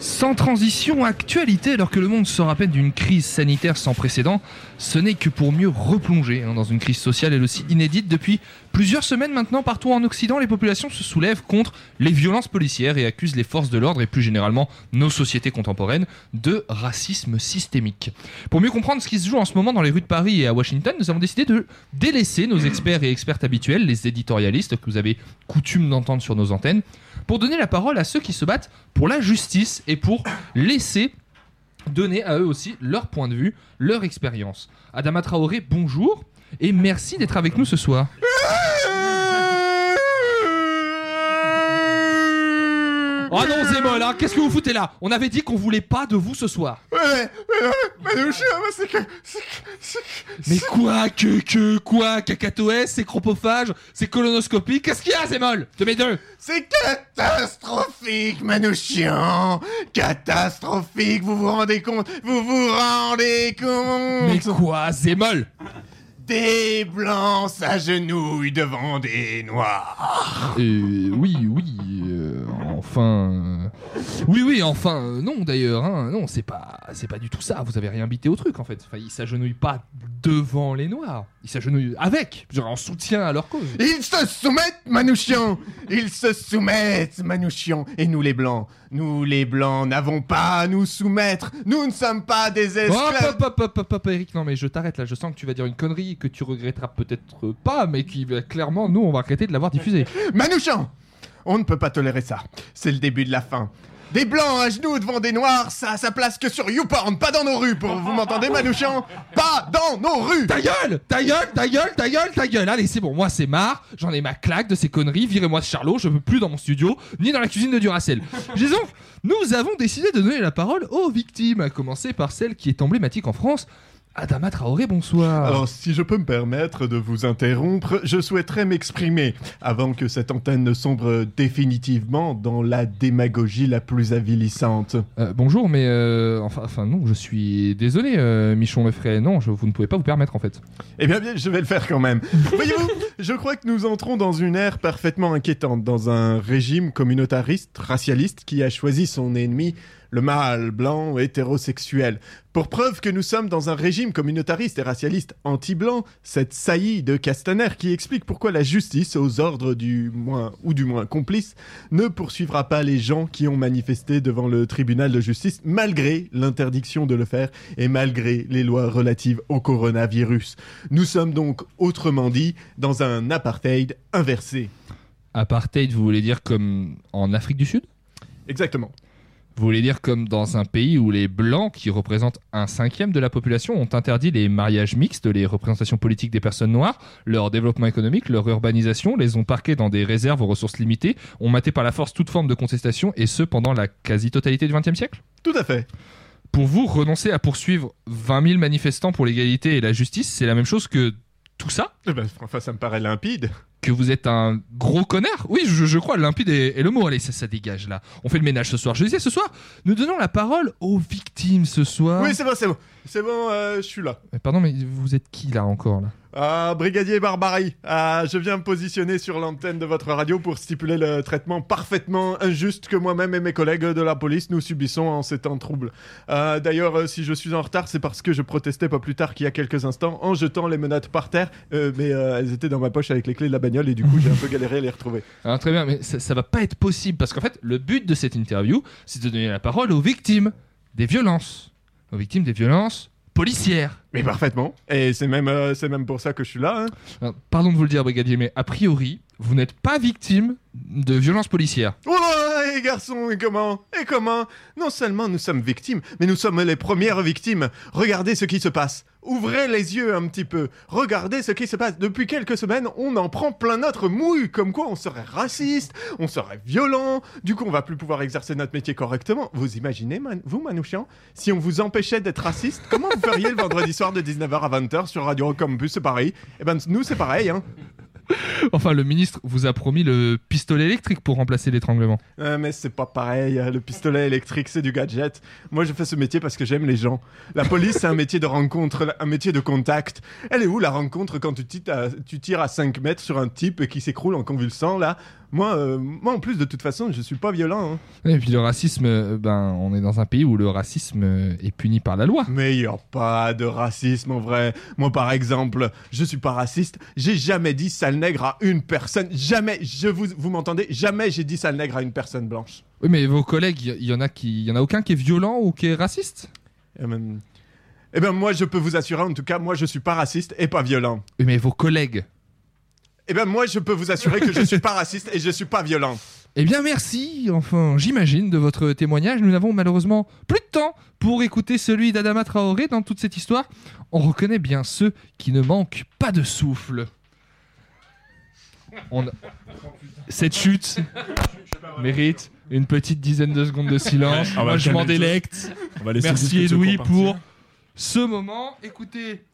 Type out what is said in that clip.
Sans transition, actualité, alors que le monde sort à peine d'une crise sanitaire sans précédent, ce n'est que pour mieux replonger hein, dans une crise sociale elle aussi inédite. Depuis plusieurs semaines maintenant, partout en Occident, les populations se soulèvent contre les violences policières et accusent les forces de l'ordre et plus généralement nos sociétés contemporaines de racisme systémique. Pour mieux comprendre ce qui se joue en ce moment dans les rues de Paris et à Washington, nous avons décidé de délaisser nos experts et expertes habituels, les éditorialistes que vous avez coutume d'entendre sur nos antennes, pour donner la parole à ceux qui se battent pour la justice et pour laisser donner à eux aussi leur point de vue, leur expérience. Adama Traoré, bonjour et merci d'être avec nous ce soir. Oh non, Zémol, hein, qu'est-ce que vous foutez là? On avait dit qu'on voulait pas de vous ce soir. Ouais, Manouchian, mais c'est que. Mais quoi que, que, quoi? Cacatoès, c'est chropophage, c'est colonoscopie, qu'est-ce qu'il y a, Zémol De mes deux. C'est catastrophique, Manouchian Catastrophique, vous vous rendez compte Vous vous rendez compte. Mais quoi, Zémol Des blancs s'agenouillent devant des noirs. Euh, oui, oui, enfin... euh, Oui, oui, enfin, euh, non d'ailleurs, hein, non, c'est pas, c'est pas du tout ça, vous avez rien bité au truc en fait. Enfin, ils s'agenouillent pas devant les Noirs, ils s'agenouillent avec, genre en soutien à leur cause. Ils se soumettent, Manouchian Ils se soumettent, Manouchian Et nous les blancs, nous les blancs n'avons pas à nous soumettre Nous ne sommes pas des Hop, esclaves hop, hop, hop, hop, hop, Eric, non mais je t'arrête là, je sens que tu vas dire une connerie que tu regretteras peut-être pas, mais qui, clairement, nous, on va arrêter de l'avoir diffusée. Manouchian On ne peut pas tolérer ça. C'est le début de la fin. Des blancs à genoux devant des noirs, ça a sa place que sur YouPorn, pas dans nos rues, pour vous m'entendez, Manouchian? Pas dans nos rues! Ta gueule! Ta gueule! Ta gueule! Ta gueule! Ta gueule! Allez, c'est bon, moi c'est marre, j'en ai ma claque de ces conneries, virez-moi ce Charlot, je veux plus dans mon studio, ni dans la cuisine de Duracell. Disons, nous avons décidé de donner la parole aux victimes, à commencer par celle qui est emblématique en France, Adama Traoré, bonsoir. Alors, si je peux me permettre de vous interrompre, je souhaiterais m'exprimer avant que cette antenne ne sombre définitivement dans la démagogie la plus avilissante. Euh, bonjour, mais euh, enfin, enfin non, je suis désolé, euh, Michon Lefray, non, je, vous ne pouvez pas vous permettre en fait. Eh bien, bien, je vais le faire quand même. Voyez-vous, je crois que nous entrons dans une ère parfaitement inquiétante, dans un régime communautariste, racialiste, qui a choisi son ennemi, le mâle blanc hétérosexuel. Pour preuve que nous sommes dans un régime communautariste et racialiste anti-blanc, cette saillie de Castaner qui explique pourquoi la justice, aux ordres du moins ou du moins complice, ne poursuivra pas les gens qui ont manifesté devant le tribunal de justice malgré l'interdiction de le faire et malgré les lois relatives au coronavirus. Nous sommes donc, autrement dit, dans un apartheid inversé. Apartheid, vous voulez dire comme en Afrique du Sud? Exactement. Vous voulez dire comme dans un pays où les blancs, qui représentent un cinquième de la population, ont interdit les mariages mixtes, les représentations politiques des personnes noires, leur développement économique, leur urbanisation, les ont parqués dans des réserves aux ressources limitées, ont maté par la force toute forme de contestation, et ce pendant la quasi-totalité du XXe siècle? Tout à fait. Pour vous, renoncer à poursuivre 20 000 manifestants pour l'égalité et la justice, c'est la même chose que tout ça? Eh ben, enfin, ça me paraît limpide. Que vous êtes un gros connard Oui, je, je crois, limpide est, est le mot. Allez, ça, ça dégage là. On fait le ménage ce soir. Je disais, ce soir, nous donnons la parole aux victimes ce soir. Oui, c'est bon, c'est bon. C'est bon, euh, je suis là. Mais pardon, mais vous êtes qui là encore là? Ah, Brigadier Barbarie, ah, je viens me positionner sur l'antenne de votre radio pour stipuler le traitement parfaitement injuste que moi-même et mes collègues de la police nous subissons en ces temps troubles. Ah, D'ailleurs, euh, si je suis en retard, c'est parce que je protestais pas plus tard qu'il y a quelques instants en jetant les menottes par terre, euh, mais euh, elles étaient dans ma poche avec les clés de la bagnole et du coup j'ai un peu galéré à les retrouver. Alors très bien, mais ça, ça va pas être possible parce qu'en fait, le but de cette interview, c'est de donner la parole aux victimes des violences. Aux victimes des violences policières. Mais parfaitement. Et c'est même, euh, c'est même pour ça que je suis là. hein. Alors, pardon de vous le dire, brigadier, mais a priori, vous n'êtes pas victime de violences policières. Et garçon, et comment Et comment? Non seulement nous sommes victimes, mais nous sommes les premières victimes. Regardez ce qui se passe. Ouvrez les yeux un petit peu. Regardez ce qui se passe. Depuis quelques semaines, on en prend plein notre mouille. Comme quoi, on serait raciste, on serait violent. Du coup, on va plus pouvoir exercer notre métier correctement. Vous imaginez, vous, Manouchian, si on vous empêchait d'être raciste, comment vous feriez le vendredi soir de 19h à 20h sur Radio Campus pareil. Eh ben, nous, c'est pareil, hein. Enfin, le ministre vous a promis le pistolet électrique pour remplacer l'étranglement. Euh, mais c'est pas pareil, euh, le pistolet électrique c'est du gadget. Moi je fais ce métier parce que j'aime les gens. La police c'est un métier de rencontre, un métier de contact. Elle est où la rencontre quand tu, tires à- tu tires à 5 mètres sur un type qui s'écroule en convulsant là? Moi, euh, moi, en plus, de toute façon, je suis pas violent. hein. Et puis le racisme, euh, ben, on est dans un pays où le racisme euh, est puni par la loi. Mais il y a pas de racisme en vrai. Moi, par exemple, je suis pas raciste. J'ai jamais dit sale nègre à une personne. Jamais. Je vous, vous m'entendez? Jamais j'ai dit sale nègre à une personne blanche. Oui, mais vos collègues, il y, en a qui, y en a aucun qui est violent ou qui est raciste? Eh ben, eh ben, moi, je peux vous assurer, en tout cas, moi, je suis pas raciste et pas violent. Oui, mais vos collègues. Eh ben, moi, je peux vous assurer que je suis pas raciste et je suis pas violent. Eh bien, merci, enfin, j'imagine, de votre témoignage. Nous n'avons malheureusement plus de temps pour écouter celui d'Adama Traoré dans toute cette histoire. On reconnaît bien ceux qui ne manquent pas de souffle. On- Cette chute mérite une petite dizaine de secondes de silence. On Moi, je m'en délecte. Merci Edoui pour ce moment. Écoutez,